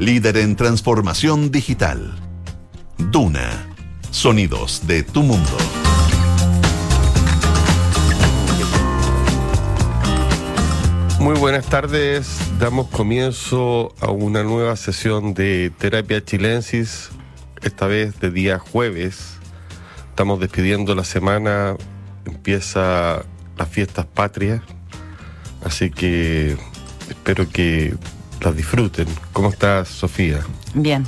líder en transformación digital. Duna, sonidos de tu mundo. Muy buenas tardes, damos comienzo a una nueva sesión de Terapia Chilensis, esta vez de día jueves. Estamos despidiendo la semana, empieza las fiestas patrias, así que espero que las disfruten. ¿Cómo estás, Sofía? Bien.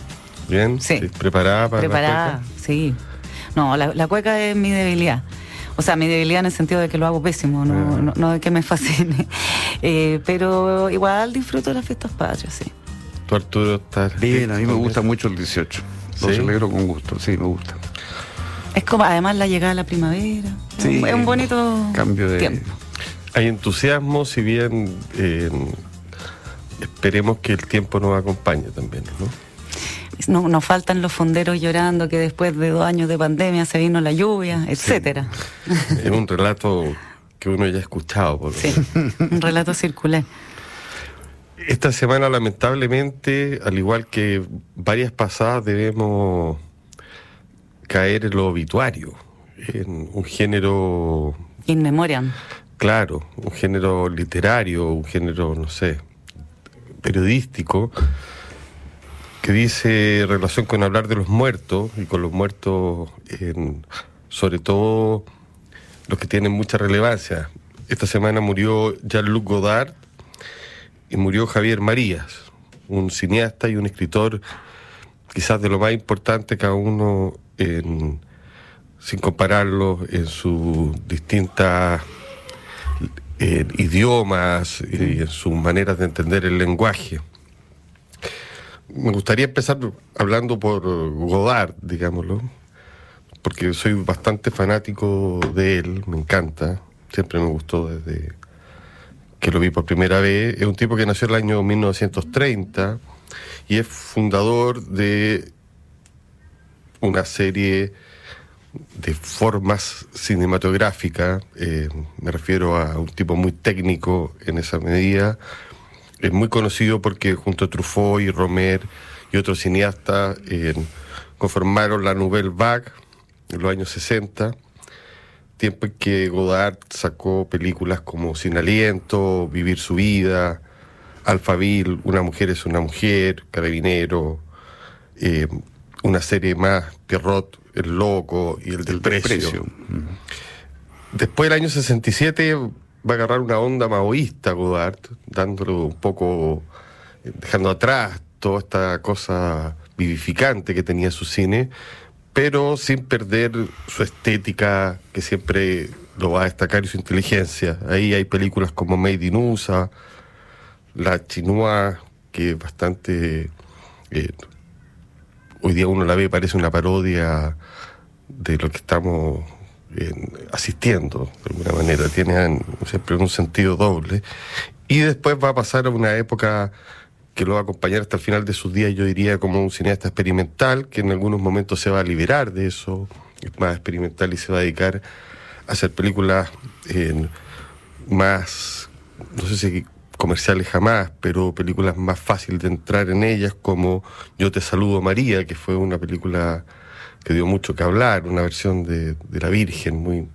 ¿Bien? Sí. ¿Preparada para Preparada, la cueca? sí. No, la, la cueca es mi debilidad. O sea, mi debilidad en el sentido de que lo hago pésimo, no, Ah. no, no de que me fascine. Eh, pero igual disfruto de las fiestas patrias, sí. ¿Tú, Arturo, estás Bien, a mí me gusta mucho el 18. Lo ¿Sí? celebro con gusto, sí, me gusta. Es como además la llegada de la primavera. Es un- Sí. es un bonito Cambio de. tiempo. Hay entusiasmo, si bien eh, esperemos que el tiempo nos acompañe también, ¿no? No, nos faltan los fonderos llorando que después de dos años de pandemia se vino la lluvia, etcétera. Es un relato que uno ya ha escuchado. Por Sí, un relato circular. Esta semana, lamentablemente, al igual que varias pasadas, debemos caer en lo obituario, en un género, In memoriam. claro, un género literario, un género, no sé, periodístico, que dice relación con hablar de los muertos y con los muertos, en, sobre todo los que tienen mucha relevancia. Esta semana murió Jean-Luc Godard y murió Javier Marías, un cineasta y un escritor quizás de lo más importante cada uno en, sin compararlo en sus distintas eh, idiomas y en sus maneras de entender el lenguaje. Me gustaría empezar hablando por Godard, digámoslo, porque soy bastante fanático de él, me encanta, siempre me gustó desde que lo vi por primera vez. Es un tipo que nació en el año 1930 y es fundador de una serie de formas cinematográficas. eh, me refiero a un tipo muy técnico en esa medida. Es muy conocido porque junto a Truffaut y Romer y otros cineastas eh, conformaron la Nouvelle Vague en los años 60 tiempo en que Godard sacó películas como Sin Aliento, Vivir su vida, Alphaville, Una mujer es una mujer, Carabinero, eh, una serie más, Pierrot, El Loco y El del Precio. Precio. Después del año 67 va a agarrar una onda maoísta Godard, dándole un poco, eh, dejando atrás toda esta cosa vivificante que tenía su cine, pero sin perder su estética que siempre lo va a destacar y su inteligencia. Ahí hay películas como Made in USA, La Chinois, que es bastante... eh, hoy día uno la ve parece una parodia de lo que estamos eh, asistiendo, de alguna manera. Tiene en- siempre un sentido doble. Y después va a pasar a una época que lo va a acompañar hasta el final de sus días, yo diría, como un cineasta experimental, que en algunos momentos se va a liberar de eso, es más experimental y se va a dedicar a hacer películas eh, más, no sé si comerciales jamás, pero películas más fáciles de entrar en ellas, como Yo te saludo María, que fue una película que dio mucho que hablar, una versión de, de la Virgen muy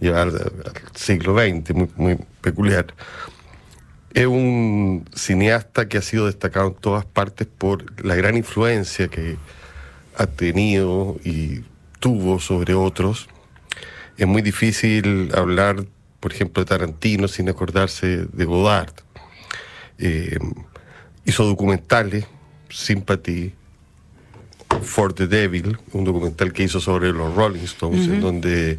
llevada al, siglo XX, muy, muy peculiar. Es un cineasta que ha sido destacado en todas partes por la gran influencia que ha tenido y tuvo sobre otros. Es muy difícil hablar, por ejemplo, de Tarantino sin acordarse de Godard. Eh, hizo documentales, Sympathy for the Devil, un documental que hizo sobre los Rolling Stones, en donde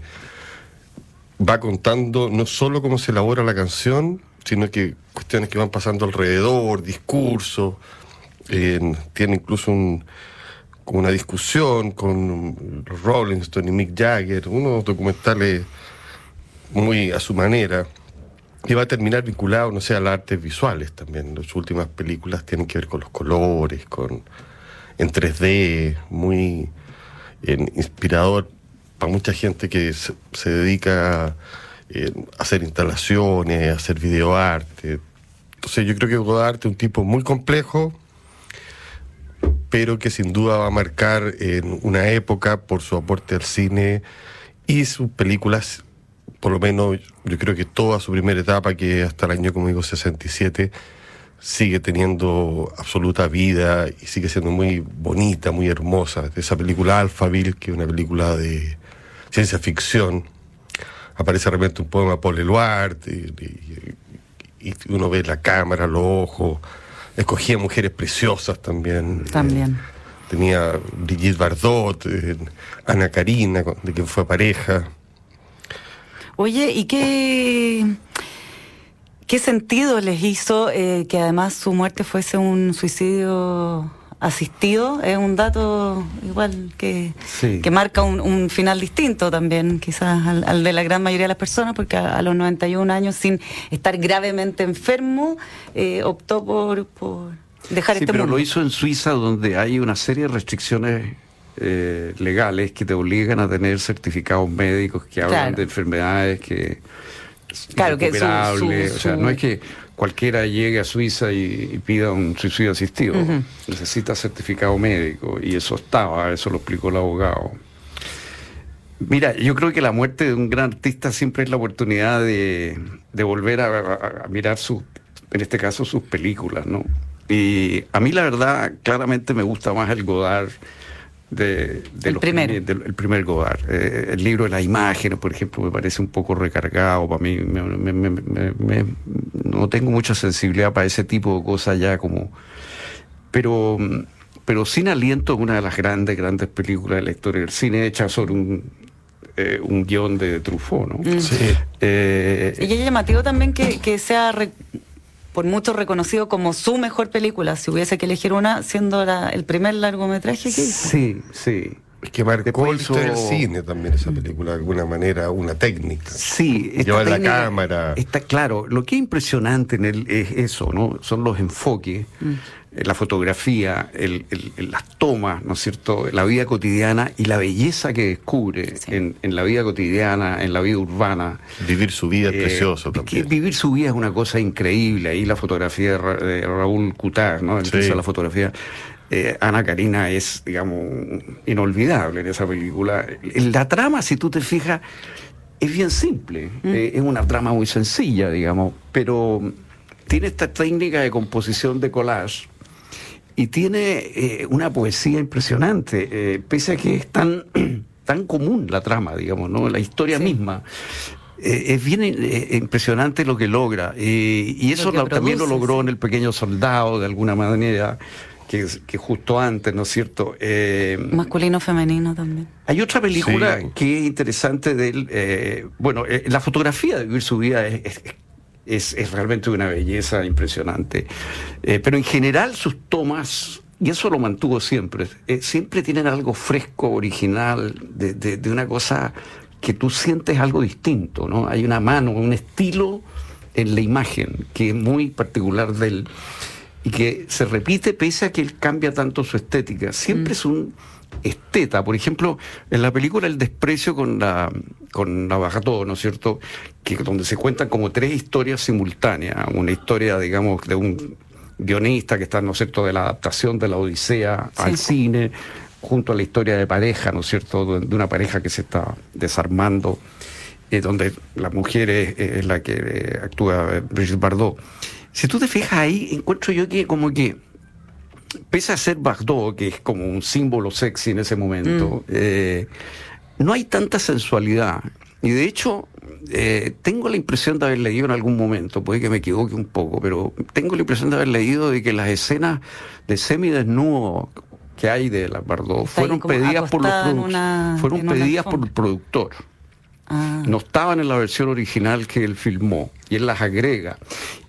va contando no solo cómo se elabora la canción, sino que cuestiones que van pasando alrededor, discursos. eh, tiene incluso un, una discusión con Rolling Stones y Mick Jagger, unos documentales muy a su manera. Y va a terminar vinculado, no sé, a las artes visuales también. Las últimas películas tienen que ver con los colores, con en 3D, muy eh, inspirador para mucha gente que se, se dedica eh, a hacer instalaciones, a hacer videoarte. Entonces yo creo que Godard es un tipo muy complejo, pero que sin duda va a marcar en una época por su aporte al cine y sus películas, por lo menos yo creo que toda su primera etapa, que hasta el año, como digo, 67, sigue teniendo absoluta vida y sigue siendo muy bonita, muy hermosa. Esa película Alphaville, que es una película de ciencia ficción, aparece realmente un poema Paul Eluard y, y, y uno ve la cámara, los ojos escogía mujeres preciosas también. También. Eh, tenía Brigitte Bardot, eh, Ana Karina, de quien fue pareja. Oye, ¿y qué, qué sentido les hizo eh, que además su muerte fuese un suicidio asistido es un dato igual que, Sí. que marca un, un final distinto también, quizás al, al de la gran mayoría de las personas, porque a, a los 91 años, sin estar gravemente enfermo, eh, optó por, por dejar Sí, este pero mundo. lo hizo en Suiza, donde hay una serie de restricciones eh, legales que te obligan a tener certificados médicos que hablan Claro. de enfermedades que Claro, que su- su- o sea, su- no es que cualquiera llegue a Suiza y, y pida un suicidio asistido. Necesita certificado médico y eso estaba, eso lo explicó el abogado. Mira, yo creo que la muerte de un gran artista siempre es la oportunidad de, de volver a, a- a mirar sus, en este caso, sus películas, ¿no? Y a mí la verdad, claramente me gusta más el Godard de, de El primero. primi- del- el primer Godard. Eh, el libro de las imágenes, por ejemplo, me parece un poco recargado para mí. me- me- me- me- me- no tengo mucha sensibilidad para ese tipo de cosas ya como... Pero, pero Sin Aliento es una de las grandes, grandes películas de la historia del cine, hecha sobre un, eh, un guion de Truffaut, ¿no? Sí. Eh, Y es llamativo también que, que sea re- por muchos reconocido como su mejor película, si hubiese que elegir una, siendo la- el primer largometraje que hizo. sí, sí. Es que marcó la historia del cine también esa película, de alguna manera, una técnica. Sí, Llevar la cámara. Está claro. Lo que es impresionante en él es eso, ¿no? Son los enfoques, eh, la fotografía, el- las tomas, ¿no es cierto? La vida cotidiana y la belleza que descubre Sí. en, en la vida cotidiana, en la vida urbana. Vivir su vida es Eh, precioso es que también. vivir su vida es una cosa increíble. Ahí la fotografía de, Ra- de Raúl Cutar, ¿no? El Sí. hizo la fotografía. Eh, Ana Karina es, digamos, inolvidable en esa película. La trama, si tú te fijas, es bien simple. Eh, es una trama muy sencilla, digamos, pero tiene esta técnica de composición de collage y tiene eh, una poesía impresionante, eh, pese a que es tan, tan común la trama, digamos, ¿no? La historia Sí. misma. Eh, es bien eh, impresionante lo que logra. eh, y eso lo- también lo logró sí. en El Pequeño Soldado, de alguna manera, que, que justo antes, ¿no es cierto? Eh, Masculino, femenino también. hay otra película Sí. que es interesante de él. eh, bueno, eh, la fotografía de vivir su vida es, es- es- es realmente una belleza impresionante. Eh, pero en general sus tomas, y eso lo mantuvo siempre, eh, siempre tienen algo fresco, original, de, de- de una cosa que tú sientes algo distinto, ¿no? Hay una mano, un estilo en la imagen que es muy particular de él y que se repite pese a que él cambia tanto su estética. Siempre es un esteta. Por ejemplo, en la película El desprecio con la con la Bajató, ¿no es cierto? Que donde se cuentan como tres historias simultáneas. Una historia, digamos, de un guionista que está, ¿no es cierto?, de la adaptación de la Odisea Sí. al cine, junto a la historia de pareja, ¿no es cierto?, de una pareja que se está desarmando, eh, donde la mujer es, es la que eh, actúa eh, Brigitte Bardot. Si tú te fijas ahí, encuentro yo que como que pese a ser Bardot, que es como un símbolo sexy en ese momento, eh, no hay tanta sensualidad. Y de hecho, eh, tengo la impresión de haber leído en algún momento, puede que me equivoque un poco, pero tengo la impresión de haber leído de que las escenas de semidesnudo que hay de la Bardot fueron pedidas por los una- fueron pedidas por el productor Ah, no estaban en la versión original que él filmó y él las agrega.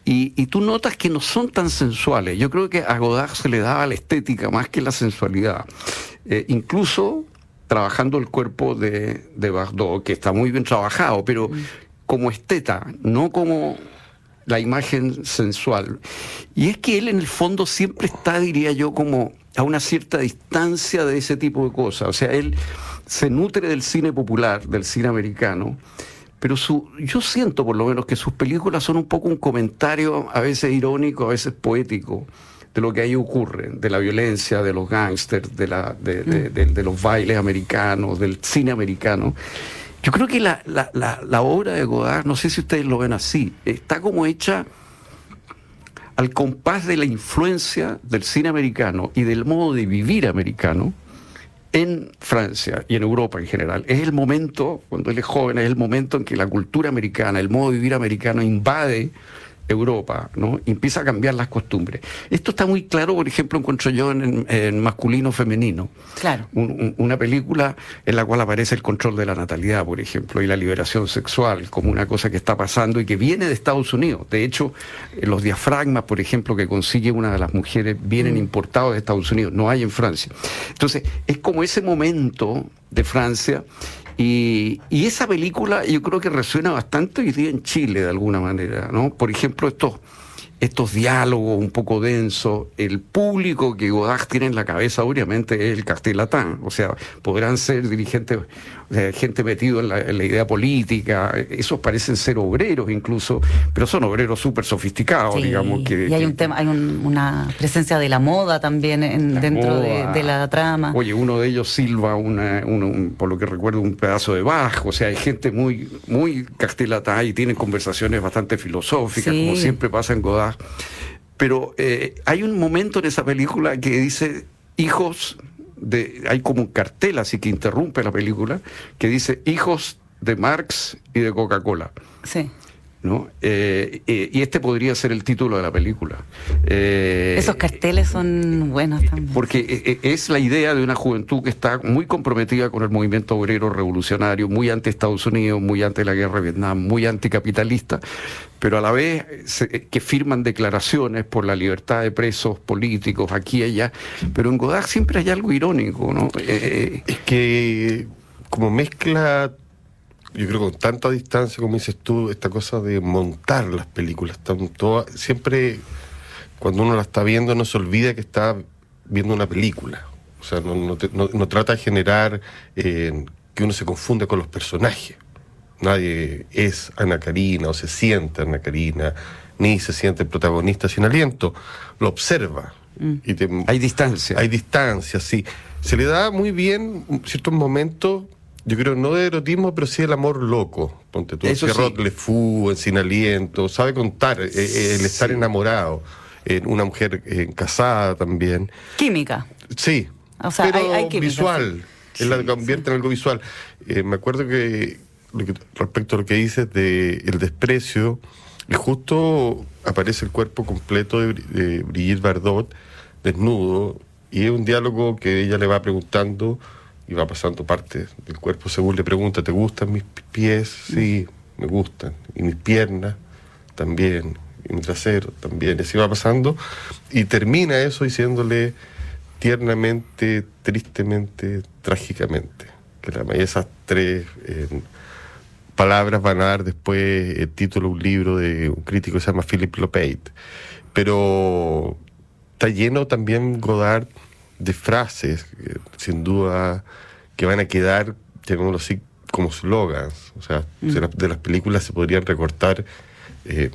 Y, y tú notas que no son tan sensuales. Yo creo que a Godard se le daba la estética más que la sensualidad. Eh, incluso trabajando el cuerpo de, de Bardot, que está muy bien trabajado, pero como esteta, no como la imagen sensual. Y es que él en el fondo siempre está, diría yo, como a una cierta distancia de ese tipo de cosas. O sea, él se nutre del cine popular, del cine americano, pero su, yo siento por lo menos que sus películas son un poco un comentario, a veces irónico, a veces poético, de lo que ahí ocurre, de la violencia, de los gángsters, de, la, de, de- de- de los bailes americanos, del cine americano. Yo creo que la, la- la- la obra de Godard, no sé si ustedes lo ven así, está como hecha al compás de la influencia del cine americano y del modo de vivir americano en Francia y en Europa en general. Es el momento, cuando él es joven, es el momento en que la cultura americana, el modo de vivir americano invade Europa, ¿no? Y empieza a cambiar las costumbres. Esto está muy claro, por ejemplo, encuentro yo en, en masculino femenino. Claro. Un- un- una película en la cual aparece el control de la natalidad, por ejemplo, y la liberación sexual como una cosa que está pasando y que viene de Estados Unidos. De hecho, eh, los diafragmas, por ejemplo, que consigue una de las mujeres, vienen importados de Estados Unidos, no hay en Francia. Entonces, es como ese momento de Francia. Y, y esa película yo creo que resuena bastante hoy día en Chile de alguna manera, ¿no? Por ejemplo, estos, estos diálogos un poco densos, el público que Godard tiene en la cabeza obviamente es el castellatán, o sea, podrán ser dirigentes, sea, gente metido en la, en la idea política, esos parecen ser obreros incluso, pero son obreros súper sofisticados, Sí, digamos. Que, y hay que- un tema, hay un- una presencia de la moda también en- la dentro de, moda. de la trama. Oye, uno de ellos silba, una, un- por lo que recuerdo, un pedazo de bajo. O sea, hay gente muy, muy castellata y tienen conversaciones bastante filosóficas, Sí. como siempre pasa en Godard. Pero eh, hay un momento en esa película que dice, hijos de... Hay como un cartel así que interrumpe la película, que dice, hijos de Marx y de Coca-Cola. Sí. ¿No? Eh, eh, y este podría ser el título de la película. Eh, Esos carteles son buenos también. porque es la idea de una juventud que está muy comprometida con el movimiento obrero revolucionario, muy anti Estados Unidos, muy anti la guerra de Vietnam, muy anticapitalista, pero a la vez se- que firman declaraciones por la libertad de presos políticos aquí y allá. Pero en Godard siempre hay algo irónico, ¿no? Eh, Es que como mezcla, yo creo con tanta distancia, como dices tú, esta cosa de montar las películas. Están todas, siempre cuando uno la está viendo no se olvida que está viendo una película. O sea, no, no te- no- no trata de generar eh, que uno se confunda con los personajes. Nadie es Ana Karina o se siente Ana Karina, ni se siente el protagonista sin aliento. Lo observa. Y te- hay distancia. hay distancia, sí. Se le da muy bien ciertos momentos, yo creo, no de erotismo, pero sí el amor loco. Ponte tú, Eso Pierrot sí. Le Fou, en Sin Aliento, sabe contar, eh, eh, el estar Sí. enamorado, eh, una mujer eh, casada también. Química. Sí, O sea, pero hay- hay química, visual, él la convierte en algo visual. Eh, me acuerdo que, lo que- respecto a lo que dices de el desprecio, y justo aparece el cuerpo completo de, Bri- de Brigitte Bardot, desnudo, y es un diálogo que ella le va preguntando y va pasando parte del cuerpo según le pregunta, ¿te gustan mis pies? Sí, me gustan. Y mis piernas también. Y mi trasero también. Y así va pasando. Y termina eso diciéndole tiernamente, tristemente, trágicamente. Que la, esas tres eh, palabras van a dar después el título de un libro de un crítico que se llama Philip Lopate. Pero está lleno también Godard de frases, eh, sin duda, que van a quedar, llamémoslo así, como slogans. O sea, de, las- de las películas se podrían recortar eh,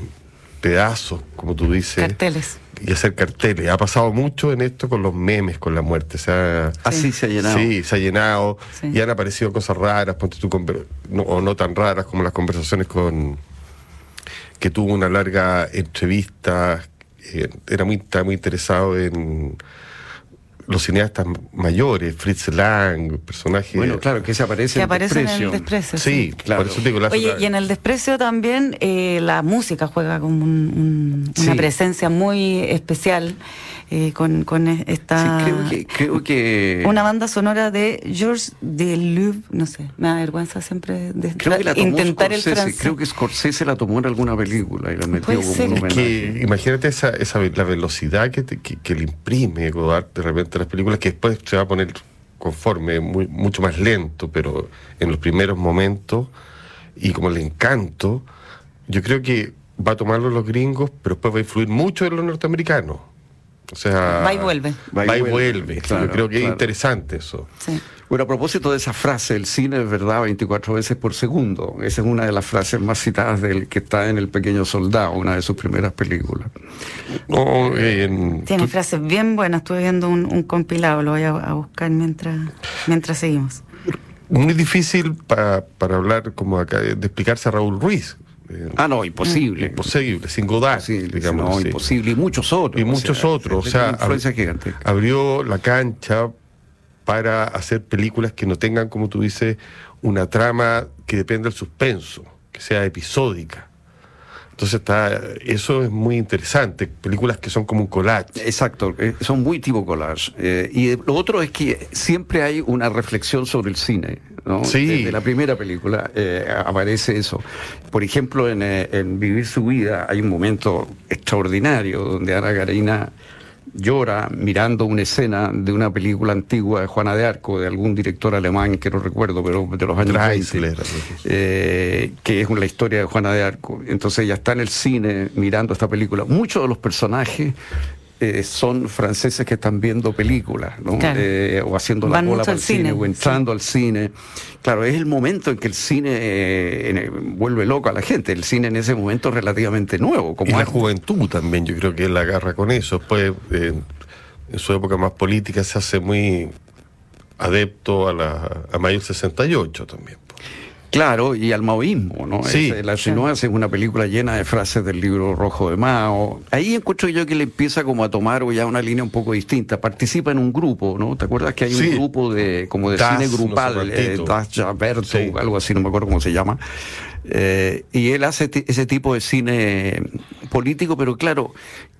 pedazos, como tú dices Carteles. y hacer carteles. Ha pasado mucho en esto con los memes, con la muerte. O sea, Así se ha llenado. Sí, se ha llenado Sí. y han aparecido cosas raras, ponte tú, conver- no- o no tan raras como las conversaciones con que tuvo una larga entrevista. eh, era muy, estaba muy interesado en los cineastas mayores, Fritz Lang, personajes. Bueno, claro, que se aparece Que en aparece en el desprecio. Sí, claro. por eso te digo, la- Oye, y en el desprecio también eh, la música juega como un- un- Sí. una presencia muy especial eh, con, con Sí, esta... creo que, creo que Una banda sonora de Georges Deluve, no sé, me da vergüenza siempre de creo que la tomó intentar el francés. creo que Scorsese la tomó en alguna película y la metió Puede como ser. un Es que imagínate esa, esa la velocidad que, te- que, que le imprime Godard de repente a las películas, que después se va a poner conforme, muy, mucho más lento, pero en los primeros momentos, y como el encanto, yo creo que va a tomarlo los gringos, pero después va a influir mucho en los norteamericanos. O sea, Va y vuelve. Va y vuelve. claro, yo creo que es interesante eso. Sí. Bueno, a propósito de esa frase, el cine es verdad 24 veces por segundo. Esa es una de las frases más citadas del que está en El Pequeño Soldado, una de sus primeras películas. No, en- Tiene tú- frases bien buenas. Estuve viendo un, un compilado, lo voy a, a buscar mientras, mientras seguimos. muy difícil pa- para hablar como acá de explicarse a Raúl Ruiz. Eh, Ah, no, imposible. imposible, sin Godard, digamos no, así. imposible. Y muchos otros. Y muchos sea, otros. O sea, ab- abrió la cancha para hacer películas que no tengan, como tú dices, una trama que dependa del suspenso, que sea episódica. Entonces está, eso es muy interesante. Películas que son como un collage. Exacto, eh, son muy tipo collage. Eh, y lo otro es que siempre hay una reflexión sobre el cine. ¿no? Sí. Desde la primera película eh, aparece eso. Por ejemplo, en, en Vivir su vida hay un momento extraordinario donde Ana Karina llora mirando una escena de una película antigua de Juana de Arco, de algún director alemán que no recuerdo, pero de los años 20 Dreisler, algo así. eh, que es la historia de Juana de Arco. Entonces ella está en el cine mirando esta película. Muchos de los personajes eh, son franceses que están viendo películas, ¿no? Claro. Eh, o haciendo la Van cola para al el cine, cine, o entrando al cine. Claro, es el momento en que el cine eh, en- vuelve loco a la gente. El cine en ese momento es relativamente nuevo. Como Y la juventud también, yo creo que él la agarra con eso. Después, eh, en su época más política, se hace muy adepto a, la, a Mayo 68 también. Claro, y al maoísmo, ¿no? Sí. Es, la Chinoise es una película llena de frases del libro rojo de Mao. Ahí encuentro yo que le empieza como a tomar ya una línea un poco distinta. Participa en un grupo, ¿no? ¿Te acuerdas que hay Sí. un grupo de como de Das, cine no sé grupal, eh, Das Jaberto, Sí. algo así, no me acuerdo cómo se llama. Eh, y él hace ese tipo de cine político, pero claro,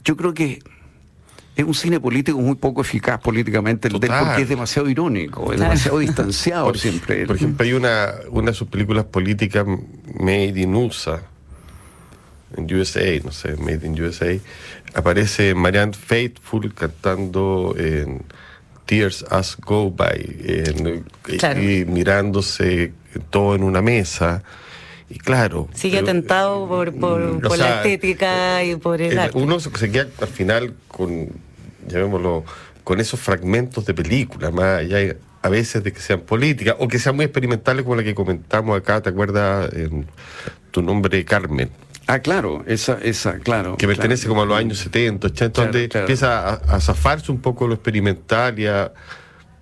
yo creo que es un cine político muy poco eficaz políticamente, Total. porque es demasiado irónico, es Claro. demasiado distanciado Por, siempre. por ejemplo, hay una, una de sus películas políticas, Made in USA, en USA, no sé, Made in USA, aparece Marianne Faithful cantando en Tears As Go By, en- y- Claro. y mirándose todo en una mesa. Y claro. Sigue pero- atentado por, por, por sea, la estética y por el el- arte. uno se se queda al final con, llamémoslo, con esos fragmentos de películas, más allá a veces de que sean políticas o que sean muy experimentales como la que comentamos acá, ¿te acuerdas? En tu nombre, Carmen, Ah, claro, esa, esa, claro. que pertenece claro. como a los años 70, 80, Claro, donde claro. empieza a, a zafarse un poco lo experimental, y a-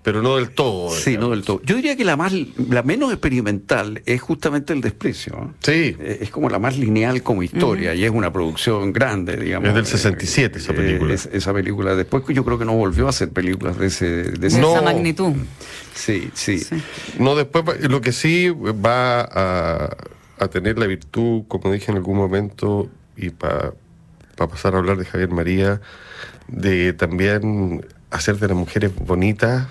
pero no del todo. Sí, no del todo. Yo diría que la más, la menos experimental es justamente el desprecio. Sí. Eh, Es como la más lineal como historia y es una producción grande, digamos. Es del 67 esa Eh, película. es- esa película. Después yo creo que no volvió a hacer películas de ese. De de ese- No. esa magnitud. Sí, sí. Sí. No, después lo que sí va a, a tener la virtud, como dije en algún momento, y para pasar a hablar de Javier María, de también hacer de las mujeres bonitas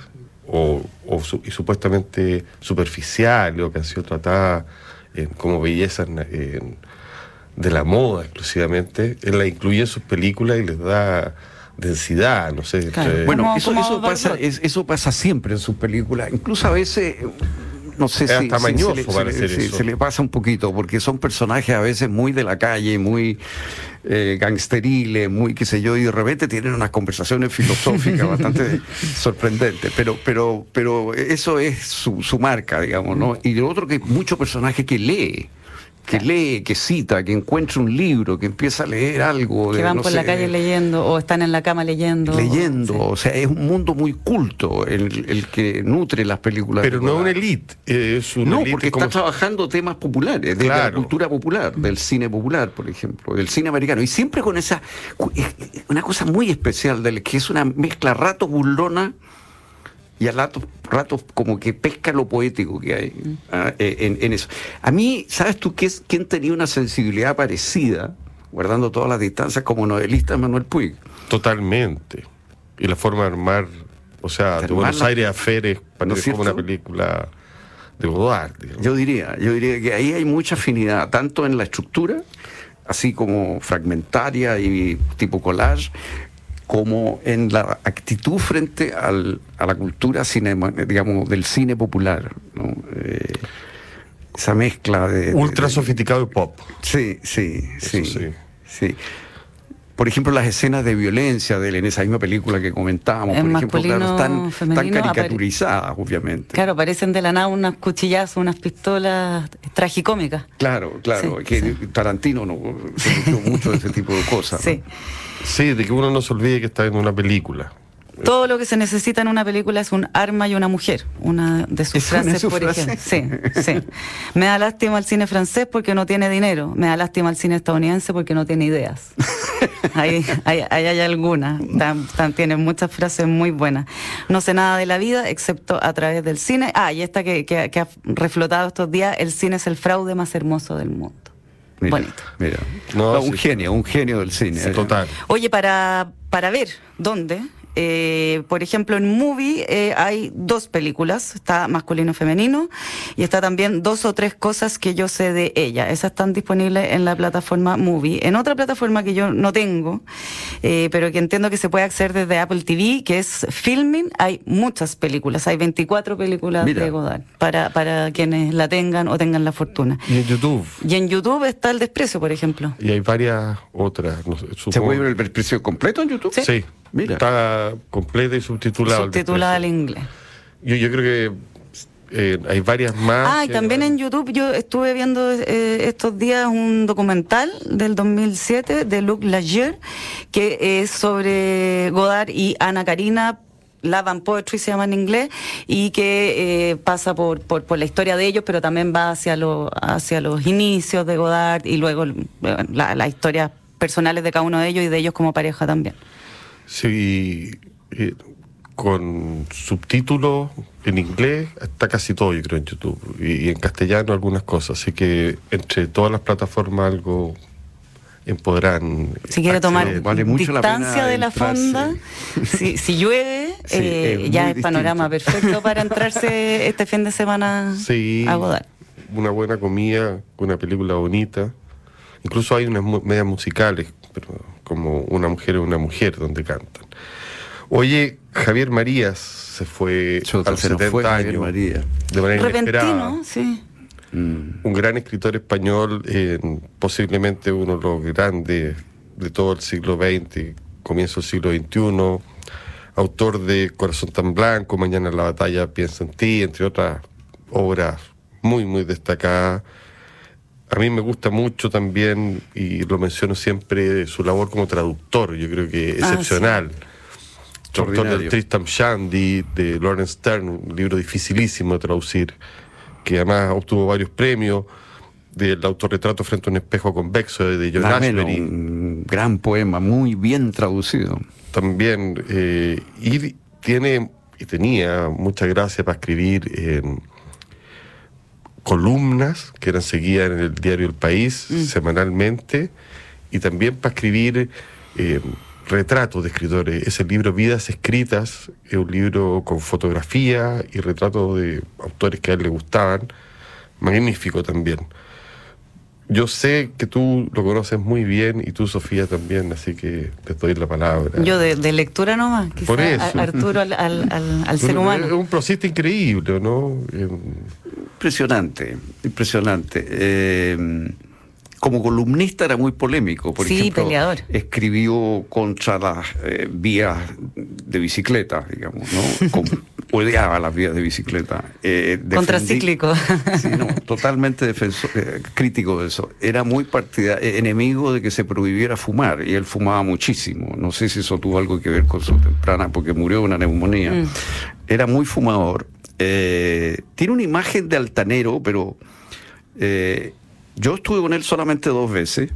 o, o su- y supuestamente superficiales o que han sido tratadas eh, como belleza en- en- de la moda exclusivamente, él la incluye en sus películas y les da densidad, no sé. Claro. eh, Bueno, eso, eso, pasa, eso pasa siempre en sus películas. Incluso a veces, no sé si, si se, le, se se le pasa un poquito, porque son personajes a veces muy de la calle, muy eh, gangsteriles, muy qué sé yo, y de repente tienen unas conversaciones filosóficas bastante sorprendentes. Pero, pero, pero eso es su, su marca, digamos, ¿no? Y lo otro que mucho personaje que lee. Que lee, que cita, que encuentra un libro, que empieza a leer algo. Que de, van no por la calle leyendo o están en la cama leyendo. leyendo, Sí. o sea, es un mundo muy culto el, el que nutre las películas. pero no es una elite, es una No, elite porque como- está trabajando temas populares, de la cultura popular, del cine popular, por ejemplo, del cine americano. Y siempre con esa, una cosa muy especial, del que es una mezcla rato burlona y a ratos ratos como que pesca lo poético que hay ah, eh, en, en eso. A mí, ¿sabes tú qué es, quién tenía una sensibilidad parecida, guardando todas las distancias, como novelista Manuel Puig? Totalmente. Y la forma de armar, o sea, de Buenos la- Aires a Férez, parece cierto? como una película de Godard. digamos. Yo diría, yo diría que ahí hay mucha afinidad, tanto en la estructura, así como fragmentaria y tipo collage, como en la actitud frente al- a la cultura cinema, digamos, del cine popular. ¿no? Eh, esa mezcla de... Ultra de- sofisticado y pop. Sí, sí, sí. sí. Por ejemplo, las escenas de violencia de él en esa misma película que comentábamos, En por ejemplo, claro, están, femenino, están caricaturizadas, obviamente. Claro, parecen de la nada unas cuchillazos, unas pistolas tragicómicas. Claro, claro, Sí, que sí. Tarantino no, se mucho de ese tipo de cosas. ¿no? Sí. Sí, de que uno no se olvide que está viendo una película. Todo lo que se necesita en una película es un arma y una mujer. Una de sus ¿Es una de frases, por ejemplo. Sí, sí. Me da lástima el cine francés porque no tiene dinero. Me da lástima el cine estadounidense porque no tiene ideas. Ahí, ahí- ahí hay algunas. Tan- tan- tiene muchas frases muy buenas. No sé nada de la vida excepto a través del cine. Ah, y esta que, que- que ha reflotado estos días: el cine es el fraude más hermoso del mundo. Mira, Bonito. Mira. No, No, un sí. genio, un genio del cine. Total. Oye, para, para ver dónde, eh, por ejemplo, en Movie eh, hay dos películas, está masculino y femenino, y está también dos o tres cosas que yo sé de ella. Esas están disponibles en la plataforma Movie. En otra plataforma que yo no tengo, eh, pero que entiendo que se puede acceder desde Apple TV, que es Filming, hay muchas películas, hay 24 películas Mira. de Godard, para, para quienes la tengan o tengan la fortuna. Y en YouTube. Y en YouTube está El Desprecio, por ejemplo. Y hay varias otras. No sé, ¿Se puede ver el precio completo en YouTube? Sí. Mira. Está completa y subtitulada. al Subtitulada al inglés. Yo, yo creo que eh, hay varias más. Ah, y también en YouTube yo estuve viendo eh, estos días un documental del 2007 de Luc Lagier que es sobre Godard y Ana Karina. Love and Poetry se llama en inglés y que eh, pasa por, por, por la historia de ellos, pero también va hacia, lo, hacia los inicios de Godard y luego eh, la- las historias personales de cada uno de ellos y de ellos como pareja también. Sí, eh, con subtítulos en inglés está casi todo, yo creo, en YouTube. Y, y en castellano algunas cosas. Así que entre todas las plataformas algo podrán. Si quiere tomar vale mucho la pena distancia de la fonda, si, si llueve, Sí, eh, es ya es panorama perfecto para entrarse este fin de semana Sí, a Godard. una buena comida, una película bonita. Incluso hay unas mu- medias musicales, pero como Una mujer es una mujer, donde cantan. Oye, Javier Marías se fue Chuta, a los se nos 70 fue años Marías. de manera inesperada. Repentino, sí. Un gran escritor español, eh, posiblemente uno de los grandes de todo el siglo XX, comienzo del siglo XXI, autor de Corazón tan blanco, Mañana la batalla piensa en ti, entre otras obras muy, muy destacadas. A mí me gusta mucho también, y lo menciono siempre, su labor como traductor, yo creo que Ah, excepcional. Traductor del. Tristram Shandy, de Lawrence Stern, un libro dificilísimo de traducir, que además obtuvo varios premios, del autorretrato frente a un espejo convexo de John Más o menos, Ashbery un gran poema, muy bien traducido. también eh, y tiene y tenía mucha gracia para escribir en columnas que eran seguidas en el diario El País semanalmente y también para escribir eh, retratos de escritores. Ese libro Vidas Escritas es un libro con fotografía y retratos de autores que a él le gustaban. Magnífico también. Yo sé que tú lo conoces muy bien y tú, Sofía, también, así que te doy la palabra. Yo de, de lectura nomás, quizá Por eso. a- Arturo al, al, al- al ser Es humano. un prosista increíble, ¿no? Impresionante, impresionante. Eh, como columnista era muy polémico. Por Sí, ejemplo, peleador. escribió contra las eh, vías de bicicleta, digamos, ¿no? Con- odiaba las vías de bicicleta. Eh, defendí- Contracíclico. Sí, no, totalmente defensor, eh, crítico de eso. Era muy partida, eh, enemigo de que se prohibiera fumar y él fumaba muchísimo. No sé si eso tuvo algo que ver con su temprana, porque murió de una neumonía. Mm. Era muy fumador. Eh, tiene una imagen de altanero, pero yo estuve con él solamente dos veces.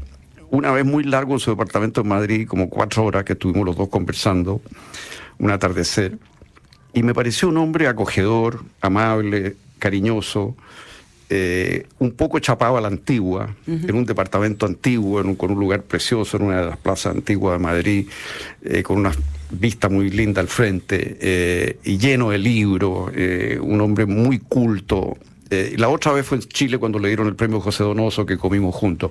Una vez muy largo en su departamento en Madrid, como cuatro horas que estuvimos los dos conversando, un atardecer. Y me pareció un hombre acogedor, amable, cariñoso, eh, un poco chapado a la antigua, en un departamento antiguo, en un- con un lugar precioso, en una de las plazas antiguas de Madrid, eh, con una vista muy linda al frente, eh, y lleno de libros, un hombre muy culto. Eh, la otra vez fue en Chile cuando le dieron el premio José Donoso que comimos juntos.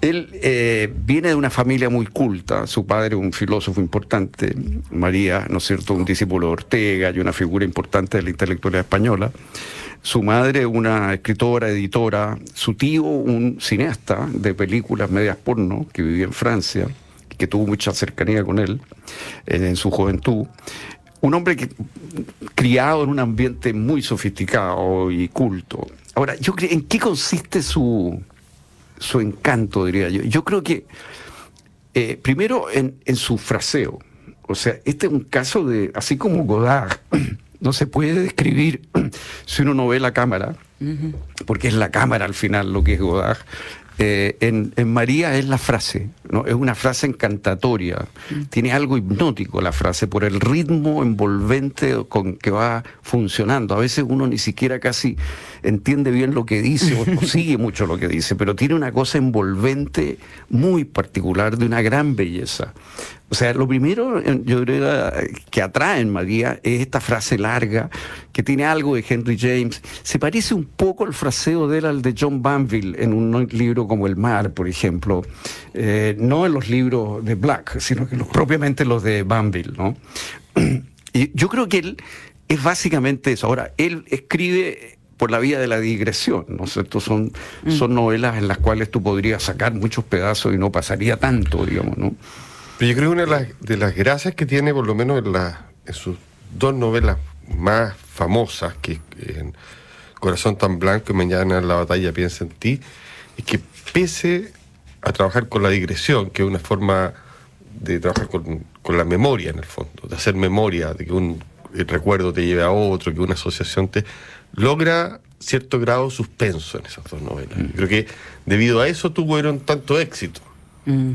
Él eh, viene de una familia muy culta, su padre un filósofo importante, María, ¿no es cierto?, un discípulo de Ortega y una figura importante de la intelectualidad española. Su madre, una escritora, editora, su tío, un cineasta de películas medias porno que vivía en Francia que tuvo mucha cercanía con él en su juventud. Un hombre que, criado en un ambiente muy sofisticado y culto. Ahora, yo ¿en qué consiste su, su encanto, diría yo? Yo creo que, eh, primero, en, en su fraseo. O sea, este es un caso de, así como Godard, no se puede describir si uno no ve la cámara, porque es la cámara al final lo que es Godard. Eh, en, María es la frase, ¿no? es una frase encantatoria, mm. tiene algo hipnótico la frase por el ritmo envolvente con que va funcionando. A veces uno ni siquiera casi entiende bien lo que dice o, sigue mucho lo que dice, pero tiene una cosa envolvente muy particular de una gran belleza. O sea, lo primero, yo creo, que atrae en María es esta frase larga, que tiene algo de Henry James. Se parece un poco el fraseo de él al de John Banville en un libro como El Mar, por ejemplo. Eh, no en los libros de Black, sino que propiamente los de Banville, ¿no? Y yo creo que él es básicamente eso. Ahora, él escribe por la vía de la digresión, ¿no es cierto? Son, mm. son novelas en las cuales tú podrías sacar muchos pedazos y no pasaría tanto, digamos, ¿no? Pero yo creo que una de las, gracias que tiene, por lo menos en, sus dos novelas más famosas, que en Corazón tan blanco y Mañana en la batalla piensa en ti, es que pese a trabajar con la digresión, que es una forma de trabajar con, la memoria en el fondo, de hacer memoria, de que un recuerdo te lleve a otro, que una asociación te logra cierto grado suspenso en esas dos novelas. Mm. Creo que debido a eso tuvieron tanto éxito. Mm.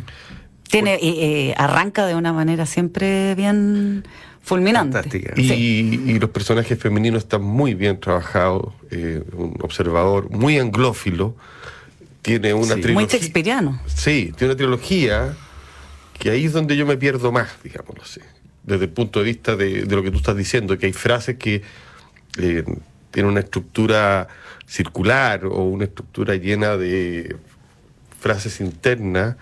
Tiene, eh, arranca de una manera siempre bien fulminante. Y, los personajes femeninos están muy bien trabajados. Eh, un observador muy anglófilo. Tiene una trilogía. Muy shakespeariano. Sí, tiene una trilogía que ahí es donde yo me pierdo más, digámoslo así. Desde el punto de vista de, lo que tú estás diciendo, que hay frases que eh, tienen una estructura circular o una estructura llena de frases internas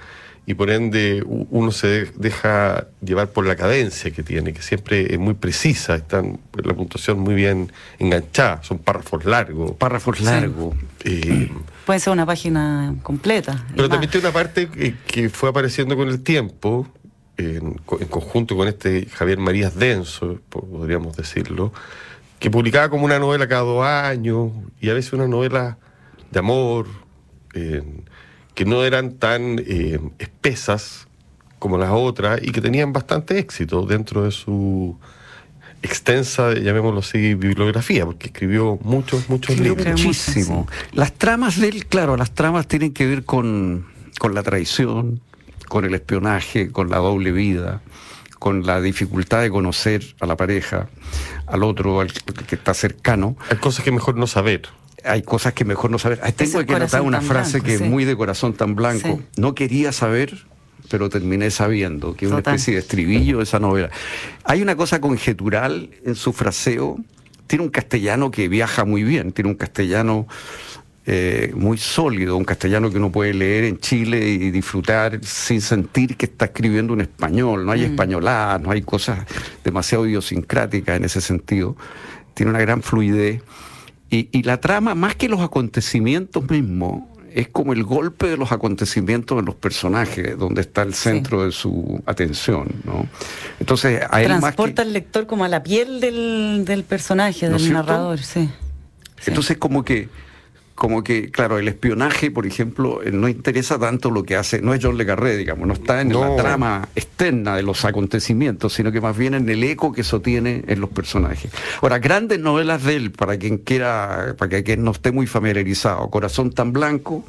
y por ende uno se deja llevar por la cadencia que tiene, que siempre es muy precisa, están la puntuación muy bien enganchada, son párrafos largos. Párrafos largos. Eh, Puede ser una página completa. Pero también tiene una parte que, fue apareciendo con el tiempo, en, conjunto con este Javier Marías Denso, podríamos decirlo, que publicaba como una novela cada dos años, y a veces una novela de amor que no eran tan eh, espesas como las otras y que tenían bastante éxito dentro de su extensa, llamémoslo así, bibliografía, porque escribió muchos, muchos libros. Muchísimo. Las tramas de él, claro, las tramas tienen que ver con, con la traición, con el espionaje, con la doble vida, con la dificultad de conocer a la pareja, al otro, al que está cercano. Hay cosas que mejor no saber hay cosas que mejor no saber. Tengo que notar una frase que es muy de corazón tan blanco. No quería saber, pero terminé sabiendo, que es una especie de estribillo de esa novela. Hay una cosa conjetural en su fraseo. Tiene un castellano que viaja muy bien, tiene un castellano eh, muy sólido, un castellano que uno puede leer en Chile y disfrutar sin sentir que está escribiendo un español. No hay mm. españolada, no hay cosas demasiado idiosincráticas en ese sentido. Tiene una gran fluidez. Y, la trama, más que los acontecimientos mismos, es como el golpe de los acontecimientos de los personajes, donde está el centro de su atención, ¿no? Entonces, a él Transporta al lector como a la piel del, personaje, del narrador, sí. Entonces, como que como que, claro, el espionaje, por ejemplo, eh, no interesa tanto lo que hace, no es John Le Carré, digamos, no está en la trama externa de los acontecimientos, sino que más bien en el eco que eso tiene en los personajes. Ahora, grandes novelas de él, para quien quiera, para quien no esté muy familiarizado, Corazón tan blanco,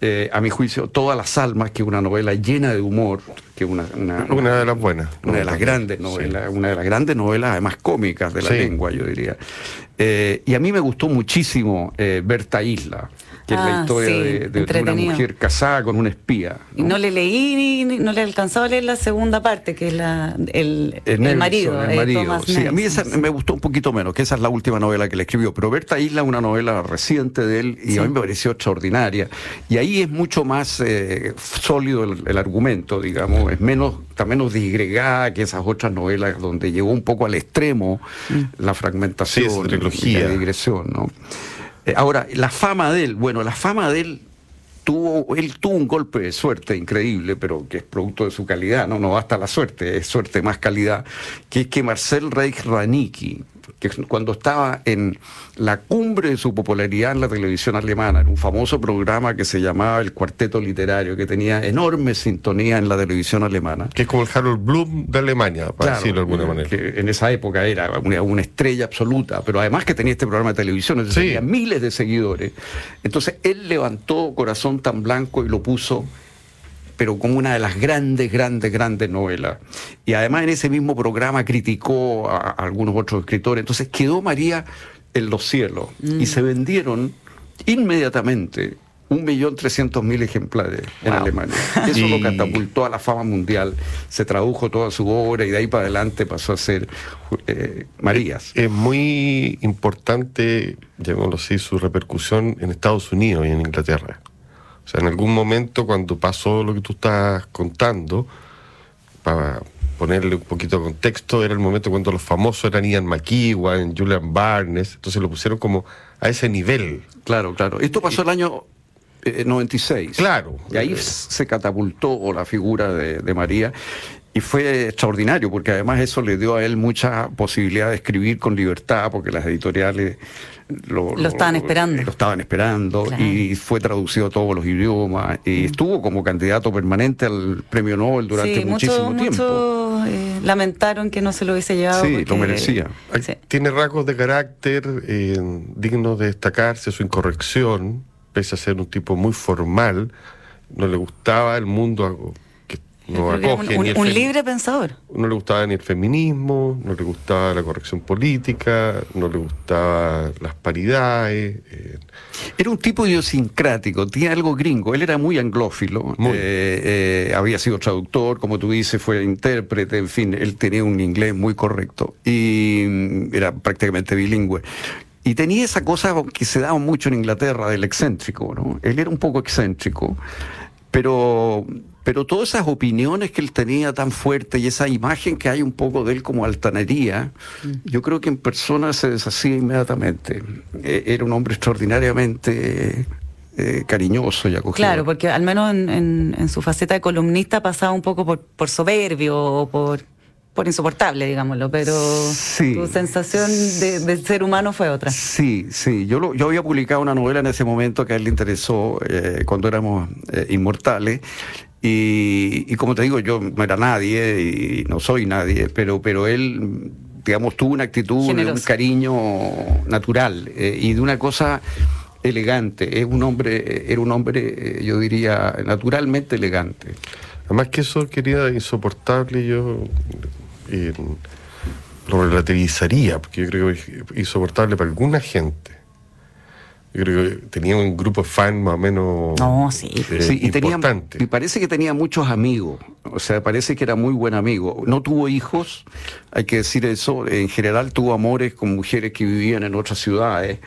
eh, a mi juicio, Todas las almas, que es una novela llena de humor, que es una, una, de las buenas. Una de las grandes novelas, una de las grandes novelas, además cómicas de la lengua, yo diría. Eh, y a mí me gustó muchísimo eh, Berta Isla que es la ah, historia de, una mujer casada con un espía. Y no le leí, no le alcanzaba a leer la segunda parte, que es la, el, el, marido. El marido. sí, a mí esa me gustó un poquito menos, que esa es la última novela que le escribió. Pero Berta Isla, una novela reciente de él, y a mí me pareció extraordinaria. Y ahí es mucho más eh, sólido el, argumento, digamos, es menos, está menos disgregada que esas otras novelas donde llegó un poco al extremo mm. la fragmentación, y la digresión, ¿no? Eh, ahora, la fama de él, bueno, la fama de él tuvo, él tuvo un golpe de suerte increíble, pero que es producto de su calidad, no, no basta la suerte, es suerte más calidad, que es que Marcel Reich Ranicki, que cuando estaba en la cumbre de su popularidad en la televisión alemana, en un famoso programa que se llamaba El Cuarteto Literario, que tenía enorme sintonía en la televisión alemana. Que es como el Harold Bloom de Alemania, para decirlo de alguna manera. Que en esa época era una, estrella absoluta, pero además que tenía este programa de televisión, tenía miles de seguidores. Entonces él levantó Corazón tan blanco y lo puso pero como una de las grandes, grandes, grandes novelas. Y además en ese mismo programa criticó a, algunos otros escritores. Entonces quedó María en los cielos y mm. se vendieron inmediatamente un millón trescientos mil ejemplares en Alemania. Eso lo catapultó a la fama mundial. Se tradujo toda su obra y de ahí para adelante pasó a ser eh, Marías. Es muy importante, llamémoslo así, su repercusión en Estados Unidos y en Inglaterra. O sea, en algún momento cuando pasó lo que tú estás contando, para ponerle un poquito de contexto, era el momento cuando los famosos eran Ian McEwan, Julian Barnes, entonces lo pusieron como a ese nivel. Claro, claro. Esto pasó el año 96. Eh, claro. Y ahí se catapultó la figura de, de María y fue extraordinario porque además eso le dio a él mucha posibilidad de escribir con libertad porque las editoriales lo, estaban esperando. Lo estaban esperando y fue traducido a todos los idiomas y mm. estuvo como candidato permanente al premio Nobel durante muchísimo tiempo. Muchos eh, lamentaron que no se lo hubiese llevado. Sí, lo merecía. Tiene rasgos de carácter eh, dignos de destacarse, su incorrección, pese a ser un tipo muy formal, no le gustaba el mundo no acoge. Un, un, libre pensador. No le gustaba ni el feminismo, no le gustaba la corrección política, no le gustaba las paridades. Eh. Era un tipo idiosincrático, tenía algo gringo. Él era muy anglófilo, eh, eh, había sido traductor, como tú dices, fue intérprete, en fin, él tenía un inglés muy correcto y mm, era prácticamente bilingüe. Y tenía esa cosa que se daba mucho en Inglaterra del excéntrico, ¿no? Él era un poco excéntrico, pero pero todas esas opiniones que él tenía tan fuertes y esa imagen que hay un poco de él como altanería, mm. yo creo que en persona se deshacía inmediatamente. E, era un hombre extraordinariamente eh, cariñoso y acogedor. Claro, porque al menos en, su faceta de columnista pasaba un poco por, por soberbio o por, por insoportable, digámoslo, pero su sensación de, ser humano fue otra. Sí, sí. Yo, lo, yo había publicado una novela en ese momento que a él le interesó eh, cuando éramos eh, inmortales y, como te digo, yo no era nadie y no soy nadie, pero, pero él, digamos, tuvo una actitud, un cariño natural eh, y de una cosa elegante. Es un hombre, era un hombre, eh, yo diría, naturalmente elegante. Además que eso, querida, insoportable, yo eh, lo relativizaría, porque yo creo que es insoportable para alguna gente yo creo que tenía un grupo de fan más o menos no, sí. Eh, sí y, tenía, y parece que tenía muchos amigos, o sea, parece que era muy buen amigo. No tuvo hijos, hay que decir eso, en general tuvo amores con mujeres que vivían en otras ciudades.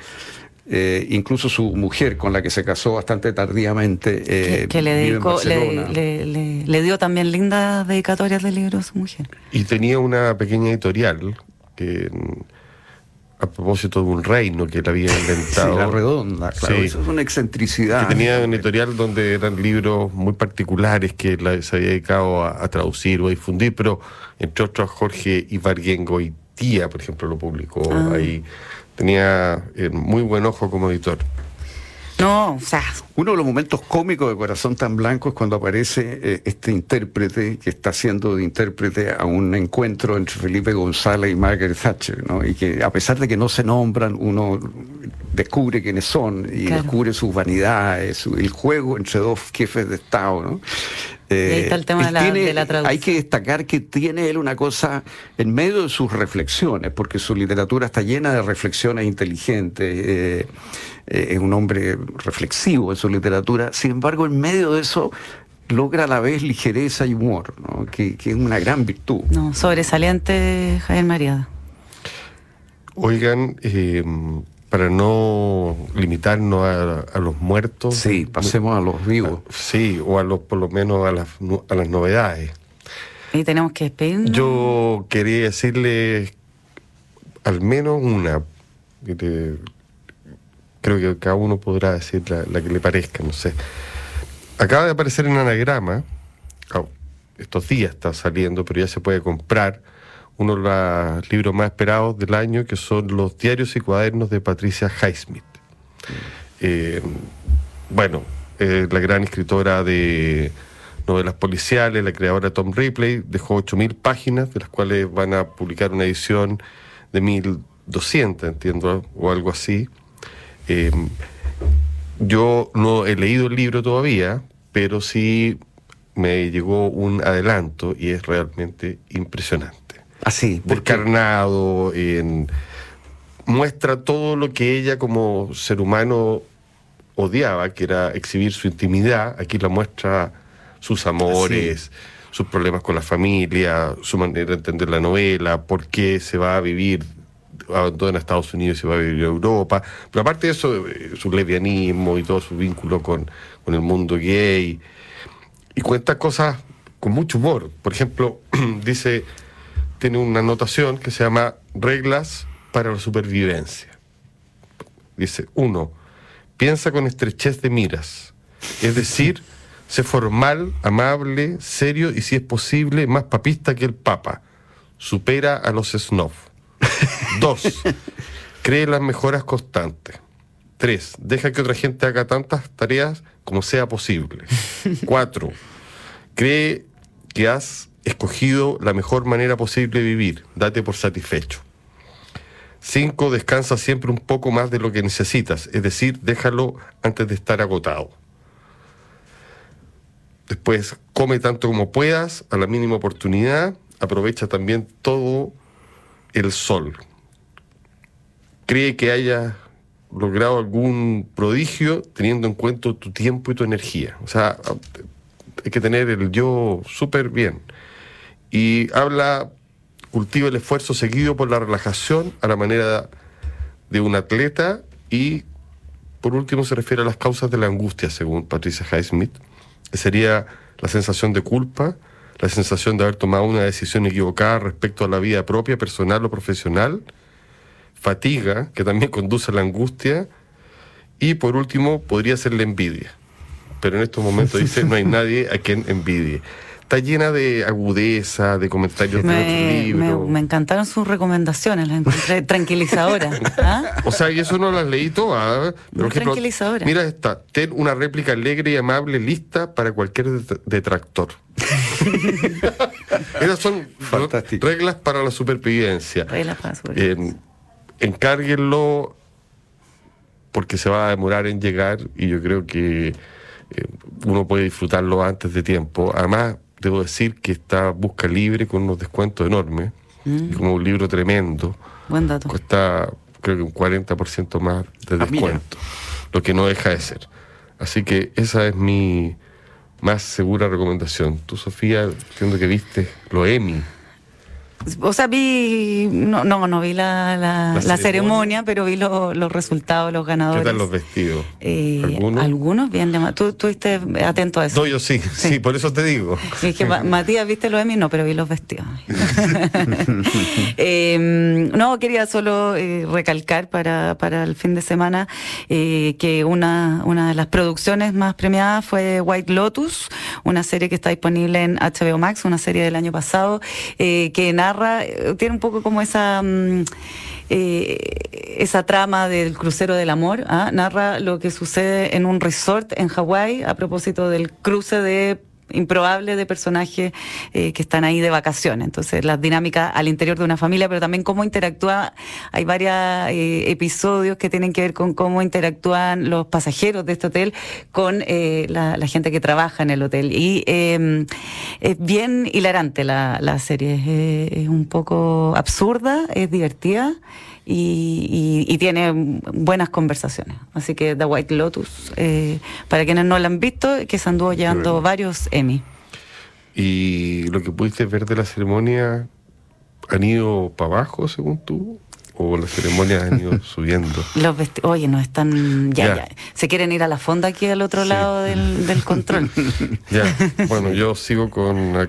Eh, incluso su mujer, con la que se casó bastante tardíamente, eh, que, le, dedicó, le, le, dio también lindas dedicatorias de libros a su mujer. Y tenía una pequeña editorial que a propósito de un reino que él había inventado. Sí, la redonda, claro, eso es una excentricidad. Que tenía un editorial donde eran libros muy particulares que se había dedicado a, traducir o a difundir, pero entre otros Jorge Ibarguengo y Tía, por ejemplo, lo publicó ah. ahí. Tenía eh, muy buen ojo como editor. No, o sea. Uno de los momentos cómicos de Corazón tan Blanco es cuando aparece eh, este intérprete que está haciendo de intérprete a un encuentro entre Felipe González y Margaret Thatcher, ¿no? Y que a pesar de que no se nombran, uno descubre quiénes son y descubre sus vanidades, el juego entre dos jefes de Estado, ¿no? ahí está el tema de la, de la, traducción. Hay que destacar que tiene él una cosa en medio de sus reflexiones, porque su literatura está llena de reflexiones inteligentes. Eh, eh, es un hombre reflexivo en su literatura. Sin embargo, en medio de eso logra a la vez ligereza y humor, que, es una gran virtud. No, sobresaliente Javier Mariada. Oigan, eh, para no limitarnos a, los muertos. Sí, pasemos a los vivos. sí, o a los, por lo menos a las, a las novedades. Y tenemos que despedirnos. Yo quería decirle al menos una, creo que cada uno podrá decir la, que le parezca, no sé. acaba de aparecer en anagrama, oh, estos días está saliendo, pero ya se puede comprar uno de los libros más esperados del año, que son los diarios y cuadernos de Patricia Highsmith. Eh, bueno, eh, la gran escritora de novelas policiales, la creadora Tom Ripley, dejó 8.000 páginas, de las cuales van a publicar una edición de 1.200, entiendo, o algo así. Eh, yo no he leído el libro todavía, pero sí me llegó un adelanto y es realmente impresionante. Así, Descarnado, en, muestra todo lo que ella como ser humano odiaba, que era exhibir su intimidad. Aquí la muestra sus amores, sus problemas con la familia, su manera de entender la novela, por qué se va a vivir abandona Estados Unidos y se va a vivir a Europa. Pero aparte de eso, eh, su lesbianismo y todo su vínculo con, con el mundo gay. Y cuenta cosas con mucho humor. Por ejemplo, dice, tiene una anotación que se llama Reglas para la supervivencia. Dice, uno, piensa con estrechez de miras. Es decir, sé formal, amable, serio y si es posible, más papista que el Papa. Supera a los snob. Dos, cree las mejoras constantes. Tres, deja que otra gente haga tantas tareas como sea posible. Cuatro, cree que has escogido la mejor manera posible de vivir. Date por satisfecho. Cinco, descansa siempre un poco más de lo que necesitas, es decir, déjalo antes de estar agotado. Después, come tanto como puedas, a la mínima oportunidad, aprovecha también todo el sol. Cree que haya logrado algún prodigio teniendo en cuenta tu tiempo y tu energía. O sea, hay que tener el yo súper bien. Y habla, cultiva el esfuerzo seguido por la relajación a la manera de un atleta y por último se refiere a las causas de la angustia, según Patricia Highsmith, que sería la sensación de culpa, la sensación de haber tomado una decisión equivocada respecto a la vida propia, personal o profesional, fatiga, que también conduce a la angustia, y por último podría ser la envidia. Pero en estos momentos dice, no hay nadie a quien envidie está llena de agudeza, de comentarios me, de otro libro. Me, me, encantaron sus recomendaciones, las encontré tranquilizadoras. ¿ah? O sea, y eso no las leí todas. Pero ejemplo, tranquilizadora. Mira esta, ten una réplica alegre y amable lista para cualquier detractor. Esas son Fantástico. reglas para la supervivencia. Reglas para la supervivencia. Eh, encárguenlo porque se va a demorar en llegar y yo creo que eh, uno puede disfrutarlo antes de tiempo. Además, debo decir que está Busca Libre con unos descuentos enormes, mm. como un libro tremendo. Buen dato. Cuesta creo que un 40% más de ah, descuento, lo que no deja de ser. Así que esa es mi más segura recomendación. Tú, Sofía, entiendo que viste lo EMI. O sea, vi, no, no, no vi la, la, la, ceremonia? pero vi lo, los resultados, los ganadores. ¿Qué tal los vestidos? Eh, ¿Algunos? Algunos bien llamados. ¿Tú estuviste atento a eso? No, yo sí, sí, por eso te digo. Es que Matías, ¿viste lo de mí? No, pero vi los vestidos. eh, no, quería solo eh, recalcar para, para el fin de semana eh, que una, una de las producciones más premiadas fue White Lotus, una serie que está disponible en HBO Max, una serie del año pasado, que nada eh, tiene un poco como esa... Mm, eh, esa trama del crucero del amor, ¿ah? narra lo que sucede en un resort en Hawái a propósito del cruce de improbable de personajes eh, que están ahí de vacaciones. Entonces, las dinámicas al interior de una familia, pero también cómo interactúa. Hay varios eh, episodios que tienen que ver con cómo interactúan los pasajeros de este hotel con eh, la, gente que trabaja en el hotel. Y em, es bien hilarante la, la serie. es un poco absurda, es divertida y, tiene buenas conversaciones. Así que The White Lotus, eh, para quienes no la han visto, que se anduvo llevando varios Emmy. ¿Y lo que pudiste ver de la ceremonia han ido para abajo, según tú? ¿O las ceremonias han ido subiendo? Los Oye, no están. Ya, ya, Se quieren ir a la fonda aquí al otro lado del, del control. ya. Bueno, yo sigo con